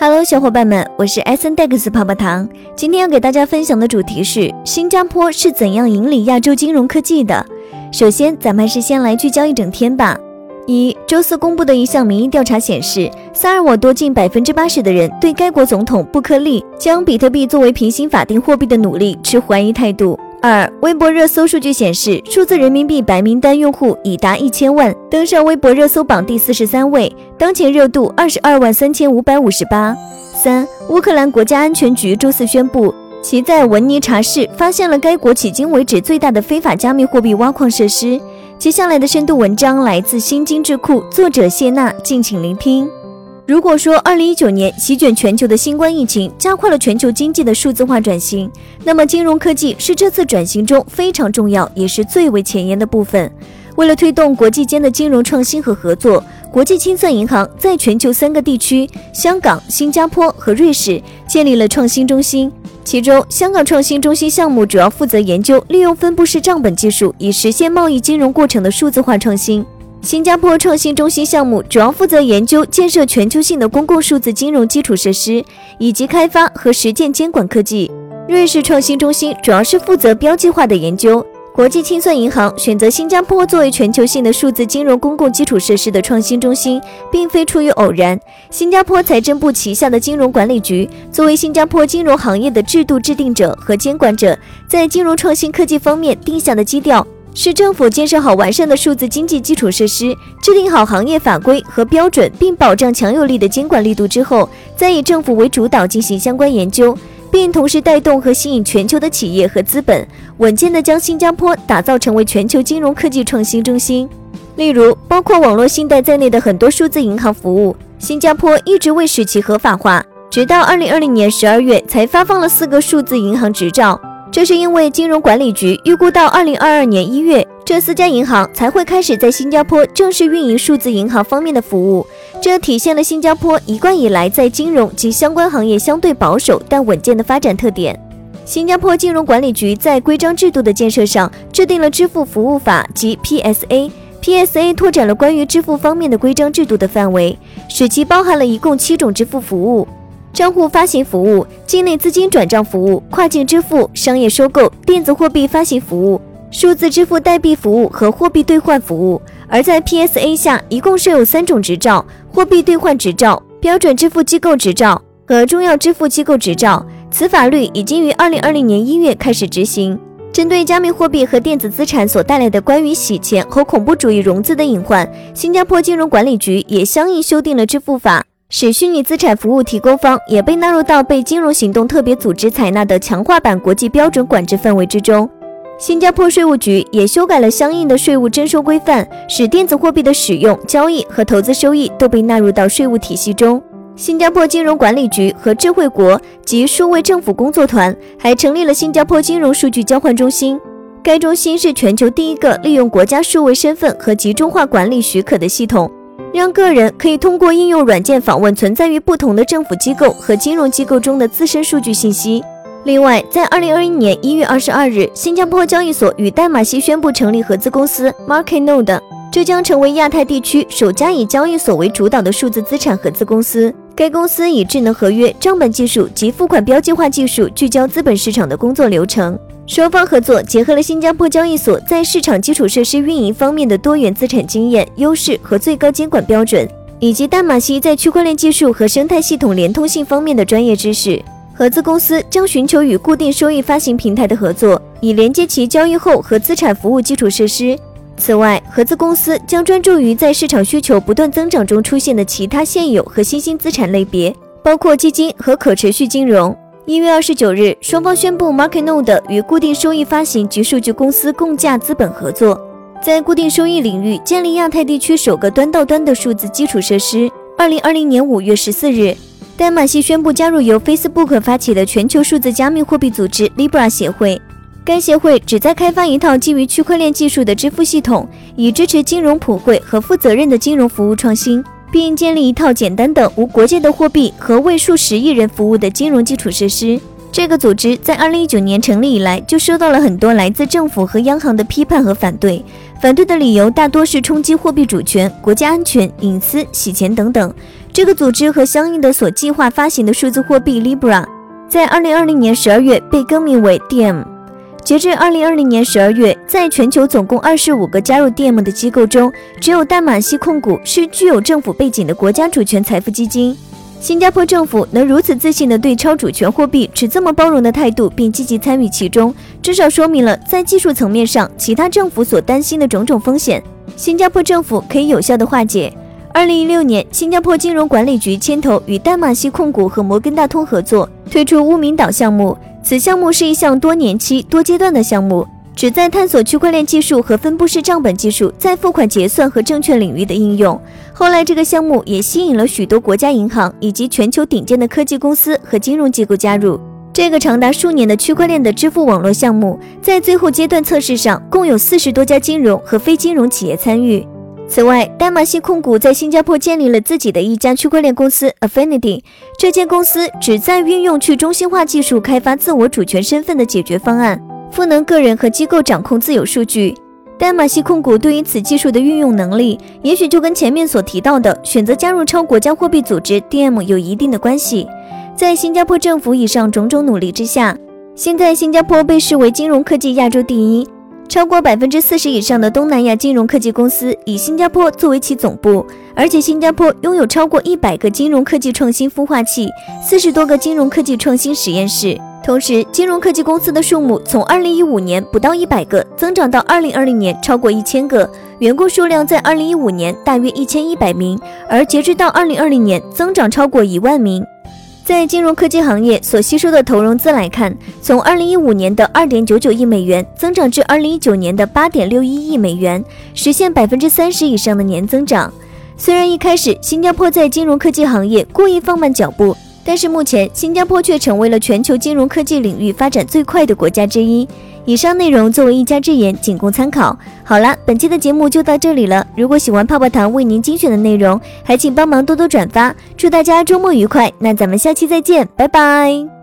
Hello，小伙伴们，我是 S N Dex 泡泡糖。今天要给大家分享的主题是新加坡是怎样引领亚洲金融科技的。首先，咱们还是先来聚焦一整天吧。一周四公布的一项民意调查显示，萨尔瓦多近百分之八十的人对该国总统布克利将比特币作为平行法定货币的努力持怀疑态度。二，微博热搜数据显示，数字人民币白名单用户已达一千万，登上微博热搜榜第四十三位，当前热度二十二万三千五百五十八。三，乌克兰国家安全局周四宣布，其在文尼察市发现了该国迄今为止最大的非法加密货币挖矿设施。接下来的深度文章来自新金智库，作者谢娜，敬请聆听。如果说二零一九年席卷全球的新冠疫情加快了全球经济的数字化转型，那么金融科技是这次转型中非常重要也是最为前沿的部分。为了推动国际间的金融创新和合作，国际清算银行在全球三个地区——香港、新加坡和瑞士——建立了创新中心。其中，香港创新中心项目主要负责研究利用分布式账本技术，以实现贸易金融过程的数字化创新。新加坡创新中心项目主要负责研究建设全球性的公共数字金融基础设施，以及开发和实践监管科技。瑞士创新中心主要是负责标记化的研究。国际清算银行选择新加坡作为全球性的数字金融公共基础设施的创新中心，并非出于偶然。新加坡财政部旗下的金融管理局作为新加坡金融行业的制度制定者和监管者，在金融创新科技方面定下的基调。是政府建设好完善的数字经济基础设施，制定好行业法规和标准，并保障强有力的监管力度之后，再以政府为主导进行相关研究，并同时带动和吸引全球的企业和资本，稳健地将新加坡打造成为全球金融科技创新中心。例如，包括网络信贷在内的很多数字银行服务，新加坡一直未使其合法化，直到二零二零年十二月才发放了四个数字银行执照。这是因为金融管理局预估到二零二二年一月，这四家银行才会开始在新加坡正式运营数字银行方面的服务。这体现了新加坡一贯以来在金融及相关行业相对保守但稳健的发展特点。新加坡金融管理局在规章制度的建设上制定了支付服务法及 PSA，PSA 拓展了关于支付方面的规章制度的范围，使其包含了一共七种支付服务。账户发行服务、境内资金转账服务、跨境支付、商业收购、电子货币发行服务、数字支付代币服务和货币兑换服务。而在 PSA 下，一共设有三种执照：货币兑换执照、标准支付机构执照和重要支付机构执照。此法律已经于二零二零年一月开始执行。针对加密货币和电子资产所带来的关于洗钱和恐怖主义融资的隐患，新加坡金融管理局也相应修订了支付法。使虚拟资产服务提供方也被纳入到被金融行动特别组织采纳的强化版国际标准管制范围之中。新加坡税务局也修改了相应的税务征收规范，使电子货币的使用、交易和投资收益都被纳入到税务体系中。新加坡金融管理局和智慧国及数位政府工作团还成立了新加坡金融数据交换中心，该中心是全球第一个利用国家数位身份和集中化管理许可的系统。让个人可以通过应用软件访问存在于不同的政府机构和金融机构中的自身数据信息。另外，在二零二一年一月二十二日，新加坡交易所与淡马锡宣布成立合资公司 MarketNode，这将成为亚太地区首家以交易所为主导的数字资产合资公司。该公司以智能合约、账本技术及付款标记化技术聚焦资本市场的工作流程。双方合作结合了新加坡交易所在市场基础设施运营方面的多元资产经验、优势和最高监管标准，以及淡马锡在区块链技术和生态系统连通性方面的专业知识。合资公司将寻求与固定收益发行平台的合作，以连接其交易后和资产服务基础设施。此外，合资公司将专注于在市场需求不断增长中出现的其他现有和新兴资产类别，包括基金和可持续金融。一月二十九日，双方宣布，MarketNode 与固定收益发行及数据公司共价资本合作，在固定收益领域建立亚太地区首个端到端的数字基础设施。二零二零年五月十四日，代马锡宣布加入由 Facebook 发起的全球数字加密货币组织 Libra 协会。该协会旨在开发一套基于区块链技术的支付系统，以支持金融普惠和负责任的金融服务创新。并建立一套简单的无国界的货币和为数十亿人服务的金融基础设施。这个组织在二零一九年成立以来，就收到了很多来自政府和央行的批判和反对。反对的理由大多是冲击货币主权、国家安全、隐私、洗钱等等。这个组织和相应的所计划发行的数字货币 Libra，在二零二零年十二月被更名为 DM。截至二零二零年十二月，在全球总共二十五个加入 DM 的机构中，只有淡马锡控股是具有政府背景的国家主权财富基金。新加坡政府能如此自信地对超主权货币持这么包容的态度，并积极参与其中，至少说明了在技术层面上，其他政府所担心的种种风险，新加坡政府可以有效地化解。二零一六年，新加坡金融管理局牵头与淡马锡控股和摩根大通合作，推出乌名岛项目。此项目是一项多年期、多阶段的项目。旨在探索区块链技术和分布式账本技术在付款结算和证券领域的应用。后来，这个项目也吸引了许多国家银行以及全球顶尖的科技公司和金融机构加入。这个长达数年的区块链的支付网络项目，在最后阶段测试上，共有四十多家金融和非金融企业参与。此外，丹马锡控股在新加坡建立了自己的一家区块链公司 Affinity。这间公司旨在运用去中心化技术开发自我主权身份的解决方案。赋能个人和机构掌控自有数据。丹马锡控股对于此技术的运用能力，也许就跟前面所提到的选择加入超国家货币组织 DM 有一定的关系。在新加坡政府以上种种努力之下，现在新加坡被视为金融科技亚洲第一，超过百分之四十以上的东南亚金融科技公司以新加坡作为其总部，而且新加坡拥有超过一百个金融科技创新孵化器，四十多个金融科技创新实验室。同时，金融科技公司的数目从二零一五年不到一百个增长到二零二零年超过一千个，员工数量在二零一五年大约一千一百名，而截至到二零二零年增长超过一万名。在金融科技行业所吸收的投融资来看，从二零一五年的二点九九亿美元增长至二零一九年的八点六一亿美元，实现百分之三十以上的年增长。虽然一开始新加坡在金融科技行业故意放慢脚步。但是目前，新加坡却成为了全球金融科技领域发展最快的国家之一。以上内容作为一家之言，仅供参考。好了，本期的节目就到这里了。如果喜欢泡泡糖为您精选的内容，还请帮忙多多转发。祝大家周末愉快！那咱们下期再见，拜拜。